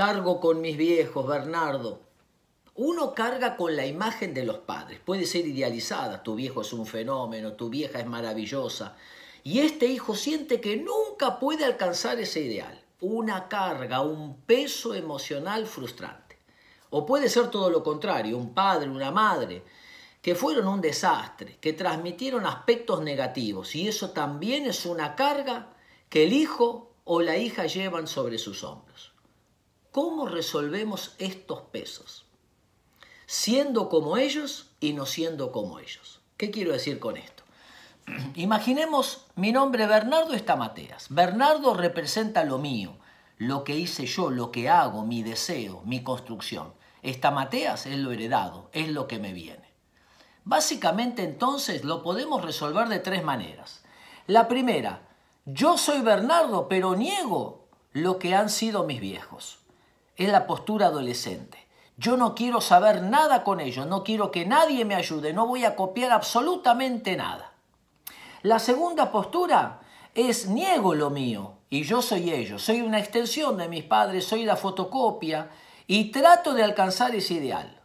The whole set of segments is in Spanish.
cargo con mis viejos, Bernardo. Uno carga con la imagen de los padres. Puede ser idealizada, tu viejo es un fenómeno, tu vieja es maravillosa. Y este hijo siente que nunca puede alcanzar ese ideal. Una carga, un peso emocional frustrante. O puede ser todo lo contrario, un padre, una madre, que fueron un desastre, que transmitieron aspectos negativos. Y eso también es una carga que el hijo o la hija llevan sobre sus hombros. ¿Cómo resolvemos estos pesos? Siendo como ellos y no siendo como ellos. ¿Qué quiero decir con esto? Imaginemos, mi nombre Bernardo está Mateas. Bernardo representa lo mío, lo que hice yo, lo que hago, mi deseo, mi construcción. Esta Mateas es lo heredado, es lo que me viene. Básicamente entonces lo podemos resolver de tres maneras. La primera, yo soy Bernardo, pero niego lo que han sido mis viejos. Es la postura adolescente. Yo no quiero saber nada con ellos, no quiero que nadie me ayude, no voy a copiar absolutamente nada. La segunda postura es niego lo mío y yo soy ellos, soy una extensión de mis padres, soy la fotocopia y trato de alcanzar ese ideal.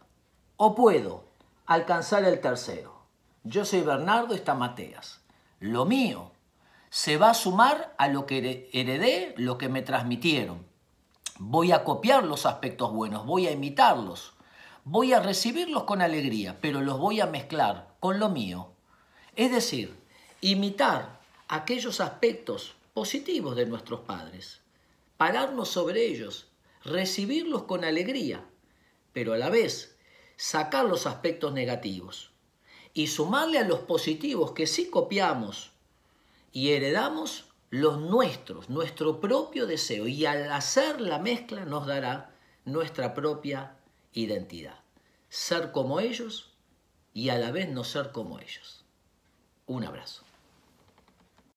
O puedo alcanzar el tercero. Yo soy Bernardo, está Mateas. Lo mío se va a sumar a lo que heredé, lo que me transmitieron. Voy a copiar los aspectos buenos, voy a imitarlos, voy a recibirlos con alegría, pero los voy a mezclar con lo mío. Es decir, imitar aquellos aspectos positivos de nuestros padres, pararnos sobre ellos, recibirlos con alegría, pero a la vez sacar los aspectos negativos y sumarle a los positivos que sí copiamos y heredamos los nuestros, nuestro propio deseo y al hacer la mezcla nos dará nuestra propia identidad. Ser como ellos y a la vez no ser como ellos. Un abrazo.